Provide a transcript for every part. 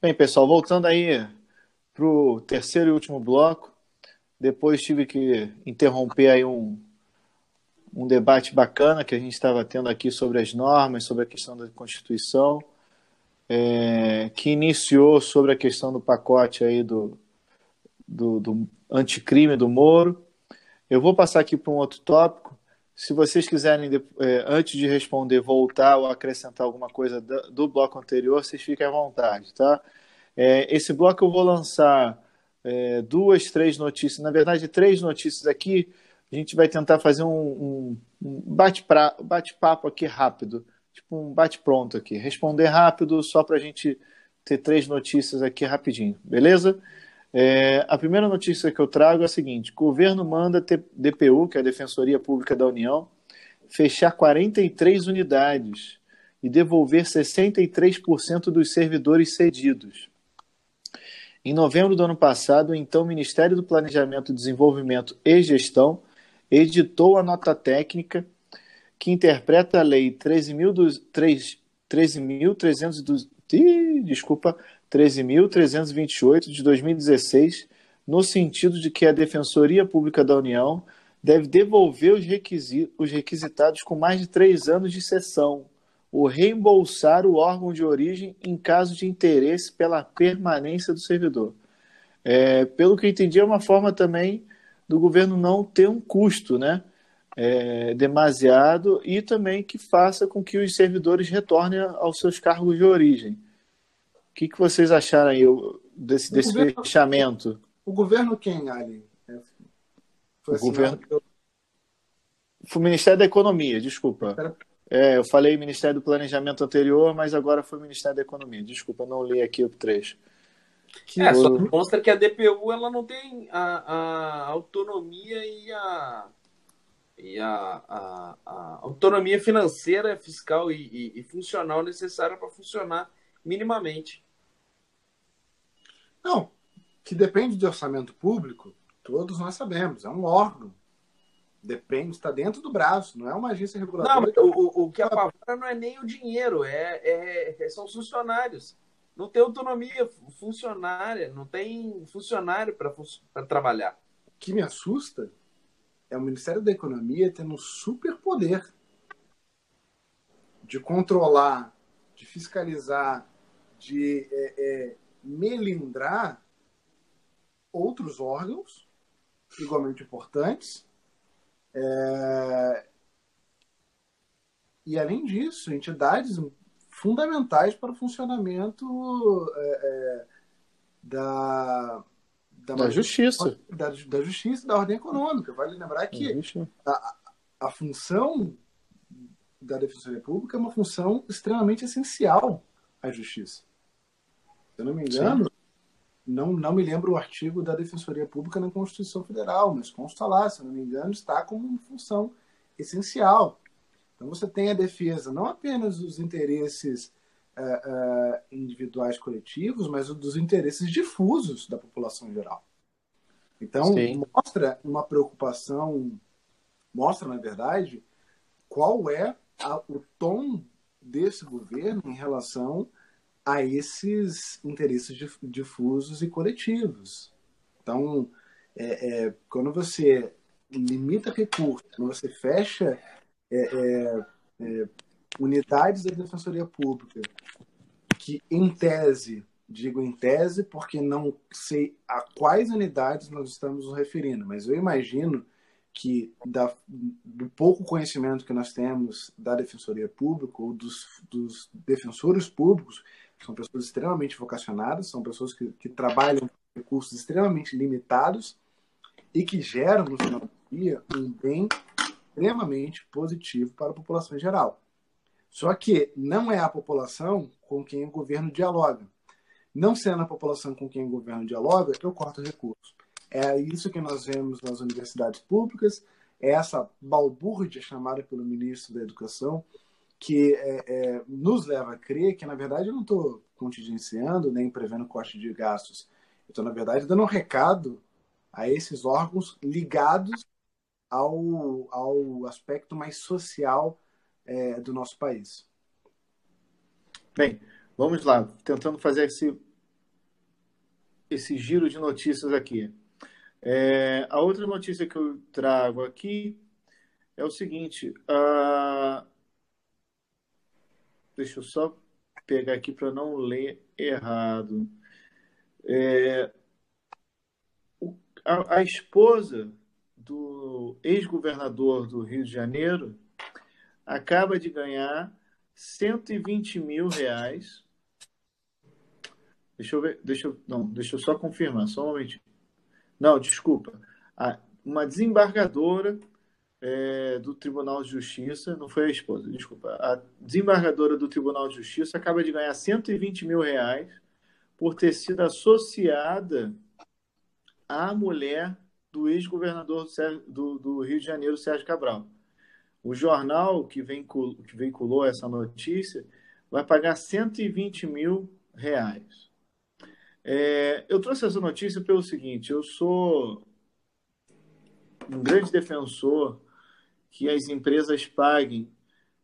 Bem, pessoal, voltando aí para o terceiro e último bloco, depois tive que interromper aí um, um debate bacana que a gente estava tendo aqui sobre as normas, sobre a questão da Constituição, é, que iniciou sobre a questão do pacote aí do, do, do anticrime do Moro. Eu vou passar aqui para um outro tópico. Se vocês quiserem, é, antes de responder, voltar ou acrescentar alguma coisa do, bloco anterior, vocês fiquem à vontade, tá? É, esse bloco eu vou lançar é, duas, três notícias, na verdade, três notícias aqui. A gente vai tentar fazer um, bate-papo bate aqui rápido, tipo um bate-pronto aqui. Responder rápido, só para a gente ter três notícias aqui rapidinho, beleza? É, a primeira notícia que eu trago é a seguinte: governo manda DPU, que é a Defensoria Pública da União, fechar 43 unidades e devolver 63% dos servidores cedidos. Em novembro do ano passado, então, o Ministério do Planejamento, Desenvolvimento e Gestão editou a nota técnica que interpreta a Lei 13.300 desculpa, 13.328 de 2016, no sentido de que a Defensoria Pública da União deve devolver os, os requisitados com mais de três anos de sessão o reembolsar o órgão de origem em caso de interesse pela permanência do servidor. É, pelo que eu entendi, é uma forma também do governo não ter um custo né, é, demasiado e também que faça com que os servidores retornem aos seus cargos de origem. O que, que vocês acharam aí desse, desse governo, fechamento? O governo quem, Ali? Foi o assim, governo... Foi o Ministério da Economia, desculpa. Era é, eu falei Ministério do Planejamento anterior, mas agora foi Ministério da Economia. Desculpa, não li aqui o trecho. Que é, só demonstra que a DPU ela não tem a, a autonomia e a, e a, a, a autonomia financeira, fiscal e, e, e funcional necessária para funcionar minimamente. Não, que depende de orçamento público, todos nós sabemos, é um órgão. Depende, está dentro do braço, não é uma agência regulatória. Não, o, o que apavora não é nem o dinheiro, é, é, é, são os funcionários. Não tem autonomia funcionária, não tem funcionário para trabalhar. O que me assusta é o Ministério da Economia tendo um superpoder de controlar, de fiscalizar, de é, é, melindrar outros órgãos igualmente importantes é... E, além disso, entidades fundamentais para o funcionamento é, é, da, da, da justiça. Da, da, justiça da ordem econômica. Vale lembrar que a, a função da Defensoria Pública é uma função extremamente essencial à justiça. Se eu não me engano, Sim não, não me lembro o artigo da Defensoria Pública na Constituição Federal, mas consta lá, se não me engano, está como uma função essencial. Então você tem a defesa não apenas dos interesses uh, uh, individuais coletivos, mas dos interesses difusos da população em geral. Então Sim. mostra uma preocupação, mostra na verdade qual é a, o tom desse governo em relação a esses interesses difusos e coletivos. Então, é, é, quando você limita recursos, quando você fecha é, é, é, unidades da Defensoria Pública, que em tese, digo em tese porque não sei a quais unidades nós estamos nos referindo, mas eu imagino que da, do pouco conhecimento que nós temos da Defensoria Pública ou dos, dos defensores públicos, são pessoas extremamente vocacionadas, são pessoas que, que trabalham com recursos extremamente limitados e que geram, no final do dia, um bem extremamente positivo para a população em geral. Só que não é a população com quem o governo dialoga. Não sendo a população com quem o governo dialoga, eu corto recursos. É isso que nós vemos nas universidades públicas, é essa balbúrdia chamada pelo ministro da Educação, que é, é, nos leva a crer que, na verdade, eu não estou contingenciando nem prevendo corte de gastos. Eu estou, na verdade, dando um recado a esses órgãos ligados ao, ao aspecto mais social é, do nosso país. Bem, vamos lá, tentando fazer esse esse giro de notícias aqui. É, a outra notícia que eu trago aqui é o seguinte: deixa eu só pegar aqui para não ler errado. É, a, a esposa do ex-governador do Rio de Janeiro acaba de ganhar 120 mil reais. Deixa eu ver, deixa eu, não, deixa eu só confirmar, só um momentinho. Não, desculpa. uma desembargadora é, do Tribunal de Justiça, não foi a esposa, desculpa. A desembargadora do Tribunal de Justiça acaba de ganhar 120 mil reais por ter sido associada à mulher do ex-governador do, do, Rio de Janeiro, Sérgio Cabral. O jornal que veiculou, que veiculou essa notícia vai pagar 120 mil reais. É, eu trouxe essa notícia pelo seguinte: eu sou um grande defensor que as empresas paguem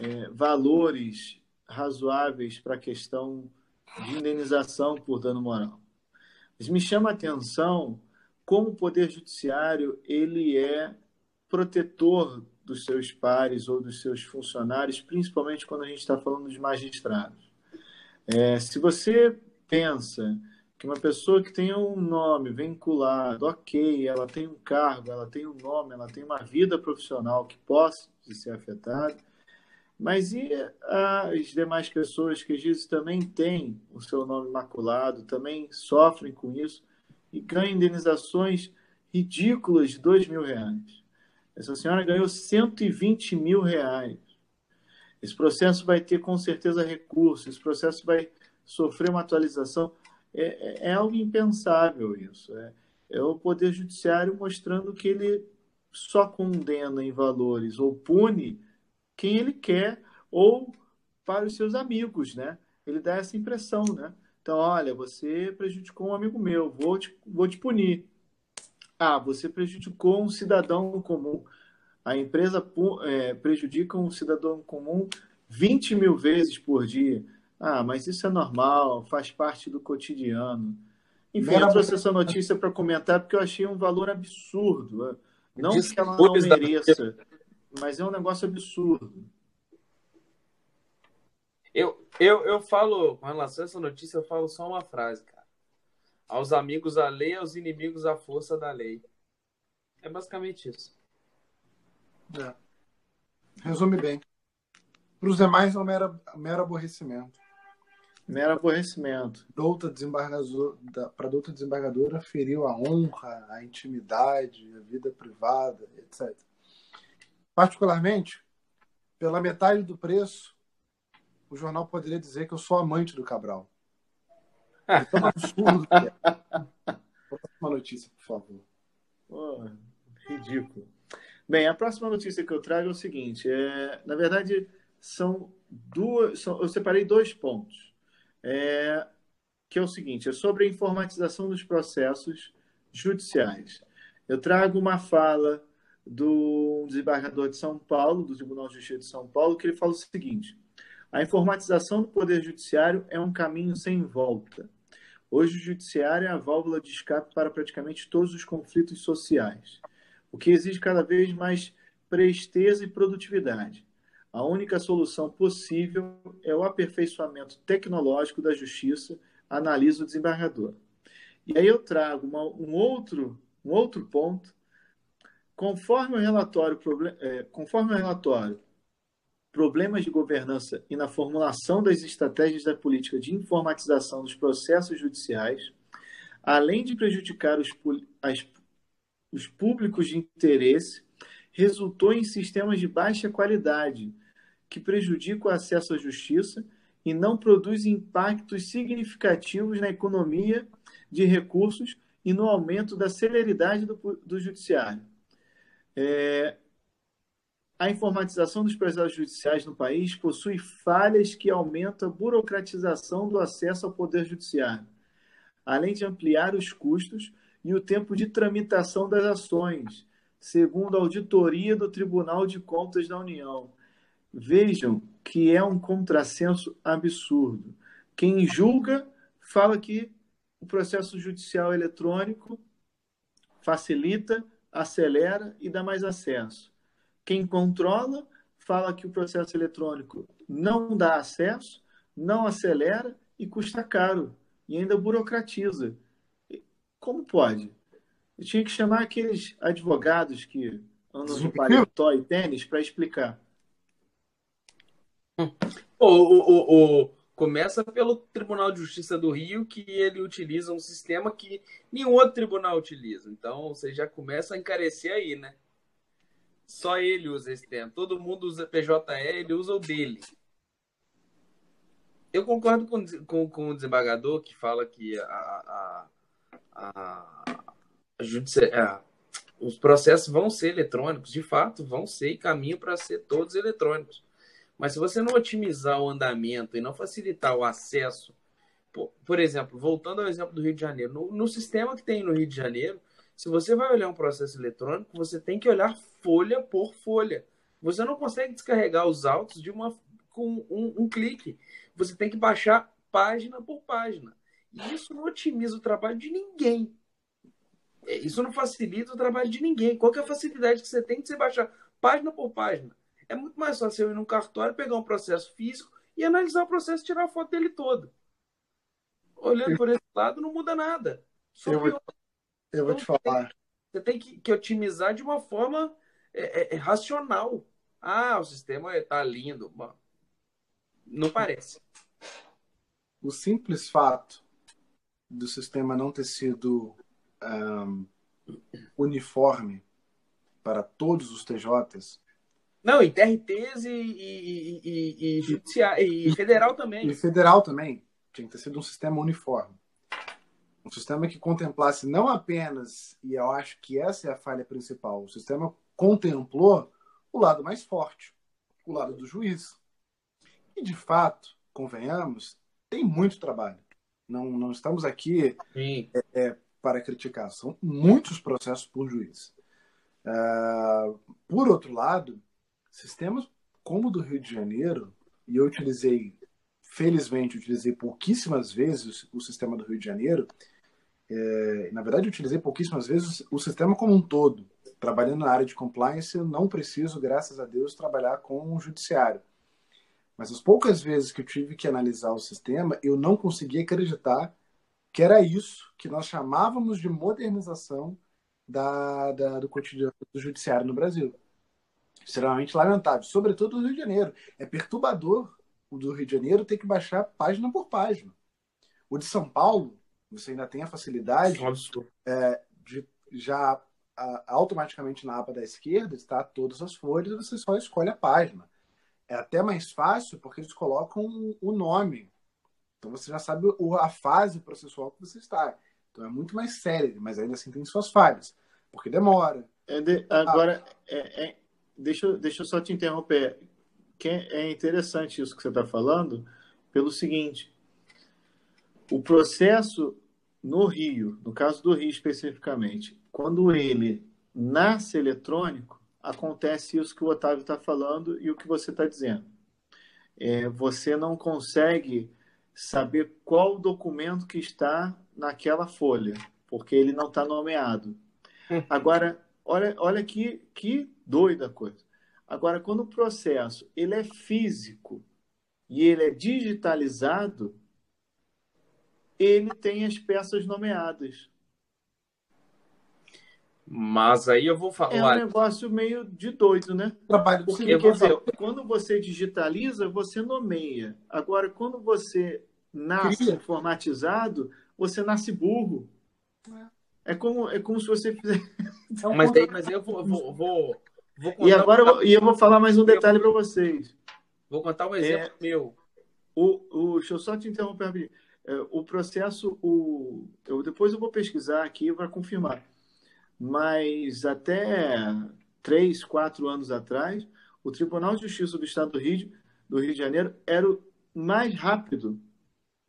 é, valores razoáveis para a questão de indenização por dano moral. Mas me chama a atenção como o poder judiciário ele é protetor dos seus pares ou dos seus funcionários, principalmente quando a gente está falando de magistrados. É, se você pensa que uma pessoa que tem um nome vinculado, ok, ela tem um cargo, ela tem um nome, ela tem uma vida profissional que possa ser afetada, mas e as demais pessoas que às vezes também têm o seu nome maculado, também sofrem com isso e ganham indenizações ridículas de dois mil reais? Essa senhora ganhou 120 mil reais. Esse processo vai ter com certeza recurso, esse processo vai sofrer uma atualização é, é, é algo impensável isso. É, é o Poder Judiciário mostrando que ele só condena em valores ou pune quem ele quer ou para os seus amigos, né? Ele dá essa impressão, né? Então, olha, você prejudicou um amigo meu, vou te, vou te punir. Ah, você prejudicou um cidadão comum. A empresa é, prejudica um cidadão comum 20 mil vezes por dia. Ah, mas isso é normal, faz parte do cotidiano. Enfim, eu trouxe essa notícia para comentar porque eu achei um valor absurdo. Não que ela não mereça, mas é um negócio absurdo. Eu, eu, eu falo, com relação a essa notícia, eu falo só uma frase, cara. Aos amigos a lei, aos inimigos a força da lei. É basicamente isso. É. Resume bem. Para os demais, é um mero, mero aborrecimento. Mero aborrecimento. Douta para douta desembargadora feriu a honra, a intimidade, a vida privada, etc. Particularmente, pela metade do preço, o jornal poderia dizer que eu sou amante do Cabral. É tão absurdo que é. Próxima notícia, por favor. Oh, ridículo. Bem, a próxima notícia que eu trago é o seguinte: é, na verdade, são duas. São, eu separei dois pontos é, que é o seguinte: é sobre a informatização dos processos judiciais. Eu trago uma fala do desembargador de São Paulo, do Tribunal de Justiça de São Paulo, que ele fala o seguinte: a informatização do Poder Judiciário é um caminho sem volta. Hoje, o Judiciário é a válvula de escape para praticamente todos os conflitos sociais, o que exige cada vez mais presteza e produtividade. A única solução possível é o aperfeiçoamento tecnológico da justiça, analisa o desembargador. E aí eu trago uma, um, outro, um outro ponto. Conforme o relatório, é, conforme o relatório Problemas de Governança e na formulação das estratégias da política de informatização dos processos judiciais, além de prejudicar os, as, os públicos de interesse, resultou em sistemas de baixa qualidade, que prejudica o acesso à justiça e não produz impactos significativos na economia de recursos e no aumento da celeridade do, do judiciário. É, a informatização dos processos judiciais no país possui falhas que aumentam a burocratização do acesso ao poder judiciário, além de ampliar os custos e o tempo de tramitação das ações, segundo a auditoria do Tribunal de Contas da União, Vejam que é um contrassenso absurdo. Quem julga fala que o processo judicial eletrônico facilita, acelera e dá mais acesso. Quem controla fala que o processo eletrônico não dá acesso, não acelera e custa caro e ainda burocratiza. Como pode? Eu tinha que chamar aqueles advogados que andam de paletó e tênis para explicar. O, o, o, começa pelo Tribunal de Justiça do Rio, que ele utiliza um sistema que nenhum outro tribunal utiliza. Então, você já começa a encarecer aí, né? Só ele usa esse termo. Todo mundo usa PJE, ele usa o dele. Eu concordo com, com, com o desembargador que fala que a, a, a, a judici... os processos vão ser eletrônicos. De fato, vão ser e caminho para ser todos eletrônicos. Mas se você não otimizar o andamento e não facilitar o acesso, por, por exemplo, voltando ao exemplo do Rio de Janeiro, no, no, sistema que tem no Rio de Janeiro, se você vai olhar um processo eletrônico, você tem que olhar folha por folha. Você não consegue descarregar os autos de uma com um, um clique. Você tem que baixar página por página. E isso não otimiza o trabalho de ninguém. É, isso não facilita o trabalho de ninguém. Qual é a facilidade que você tem de você baixar página por página? É muito mais fácil eu ir num cartório, pegar um processo físico e analisar o processo e tirar a foto dele todo. Olhando por esse lado, não muda nada. Só eu vou, eu vou te falar. Você tem que, que otimizar de uma forma é, é, é racional. Ah, o sistema está lindo. Não parece. O simples fato do sistema não ter sido um, uniforme para todos os TJs não, e TRTs e, e, e, e, e federal também. E federal também. Tinha que ter sido um sistema uniforme. Um sistema que contemplasse não apenas, e eu acho que essa é a falha principal, o sistema contemplou o lado mais forte, o lado do juiz. E, de fato, convenhamos, tem muito trabalho. Não, não estamos aqui é, é, para criticar. São muitos processos por juiz. Uh, por outro lado, sistemas como o do Rio de Janeiro, e eu utilizei, felizmente, utilizei pouquíssimas vezes o sistema do Rio de Janeiro, é, na verdade, utilizei pouquíssimas vezes o sistema como um todo. Trabalhando na área de compliance, eu não preciso, graças a Deus, trabalhar com o judiciário. Mas as poucas vezes que eu tive que analisar o sistema, eu não conseguia acreditar que era isso que nós chamávamos de modernização da, da do cotidiano do judiciário no Brasil extremamente lamentável, sobretudo no Rio de Janeiro. É perturbador o do Rio de Janeiro ter que baixar página por página. O de São Paulo, você ainda tem a facilidade é, de já a, automaticamente na aba da esquerda está todas as folhas e você só escolhe a página. É até mais fácil porque eles colocam o nome. Então você já sabe a fase processual que você está. Então é muito mais sério, mas ainda assim tem suas falhas. Porque demora. É de, agora, ah, é, é, deixa, deixa eu só te interromper. Que é interessante isso que você está falando, pelo seguinte: o processo no Rio, no caso do Rio especificamente, quando ele nasce eletrônico, acontece isso que o Otávio está falando e o que você está dizendo. É, você não consegue saber qual documento que está naquela folha, porque ele não está nomeado. Agora, olha, olha que, que doida a coisa. Agora, quando o processo ele é físico e ele é digitalizado, ele tem as peças nomeadas. Mas aí eu vou falar. É um negócio meio de doido, né? Trabalho Porque, quer dizer, quando você digitaliza, você nomeia. Agora, quando você nasce Cria. informatizado, você nasce burro. É, é como, é como se você fizesse. Mas, daí, mas eu vou, vou, vou e agora um... eu, vou, e eu vou falar mais um detalhe para vocês. Vou contar um exemplo é, meu. O, o, deixa eu só te interromper. É, o processo, o, eu, depois eu vou pesquisar aqui para confirmar. Mas até três, quatro anos atrás, o Tribunal de Justiça do Estado do Rio, do Rio de Janeiro era o mais rápido,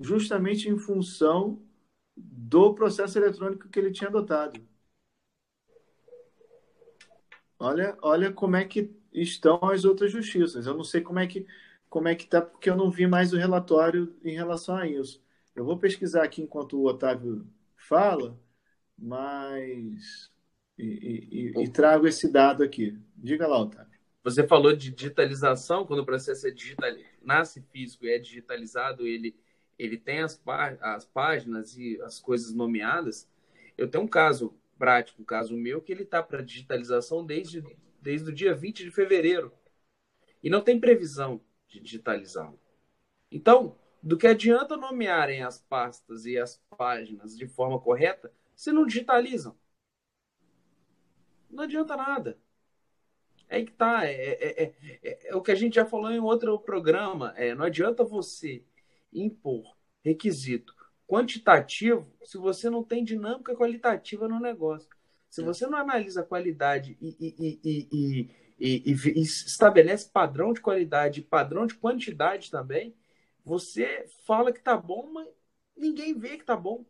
justamente em função do processo eletrônico que ele tinha adotado. Olha, olha como é que estão as outras justiças. Eu não sei como é que como é que tá, porque eu não vi mais o relatório em relação a isso. Eu vou pesquisar aqui enquanto o Otávio fala, mas. E, e, e, trago esse dado aqui. Diga lá, Otávio. Você falou de digitalização, quando o processo é digital, nasce físico e é digitalizado, ele, ele tem as, pá as páginas e as coisas nomeadas. Eu tenho um caso prático, um caso meu, que ele está para digitalização desde, desde o dia 20 de fevereiro. E não tem previsão de digitalizá-lo. Então, do que adianta nomearem as pastas e as páginas de forma correta se não digitalizam? Não adianta nada. É que tá. É, é, é, é, o que a gente já falou em outro programa. É, não adianta você impor requisito quantitativo se você não tem dinâmica qualitativa no negócio. Se você não analisa a qualidade e, e, e, e, estabelece padrão de qualidade e padrão de quantidade também, você fala que tá bom, mas ninguém vê que tá bom.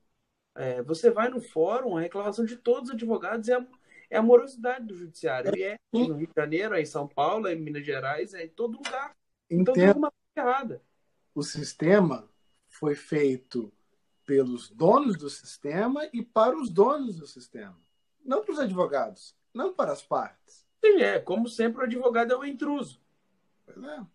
É, você vai no fórum, a reclamação de todos os advogados é a, é a morosidade do judiciário. E é no Rio de Janeiro, é em São Paulo, é em Minas Gerais, é em todo lugar. Então tem alguma coisa errada. O sistema foi feito pelos donos do sistema e para os donos do sistema. Não para os advogados, não para as partes. Sim, é. Como sempre, o advogado é o intruso. Pois é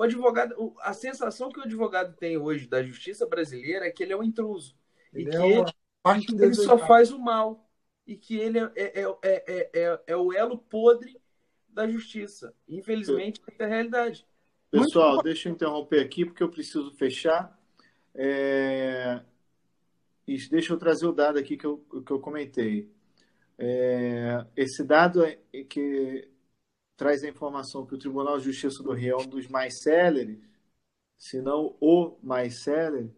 o advogado, a sensação que o advogado tem hoje da justiça brasileira é que ele é um intruso. Ele e que é ele, ele só faz o mal. E que ele é, é, é, é, é o elo podre da justiça. Infelizmente, essa é a realidade. Pessoal, deixa eu interromper aqui, porque eu preciso fechar. É... Deixa eu trazer o dado aqui que eu, que eu comentei. É... Esse dado é que traz a informação que o Tribunal de Justiça do Rio é um dos mais céleres, se não o mais célere,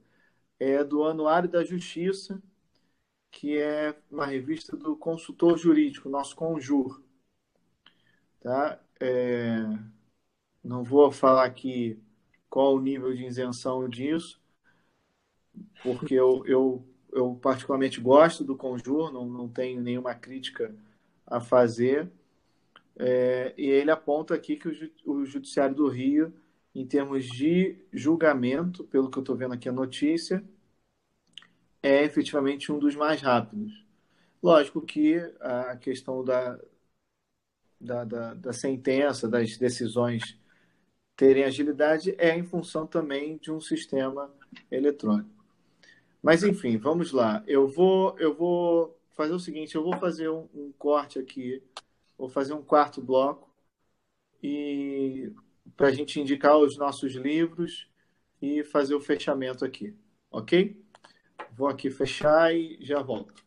é do Anuário da Justiça, que é uma revista do consultor jurídico, nosso Conjur. Tá? É... Não vou falar aqui qual o nível de isenção disso, porque eu, eu, eu particularmente gosto do Conjur, não, não tenho nenhuma crítica a fazer, é, e ele aponta aqui que o, o Judiciário do Rio, em termos de julgamento, pelo que eu estou vendo aqui a notícia, é efetivamente um dos mais rápidos. Lógico que a questão da, da, da, da sentença, das decisões terem agilidade é em função também de um sistema eletrônico. Mas enfim, vamos lá. Eu vou, eu vou fazer o seguinte: eu vou fazer um, um corte aqui Vou fazer um quarto bloco e para a gente indicar os nossos livros e fazer o fechamento aqui, ok? Vou aqui fechar e já volto.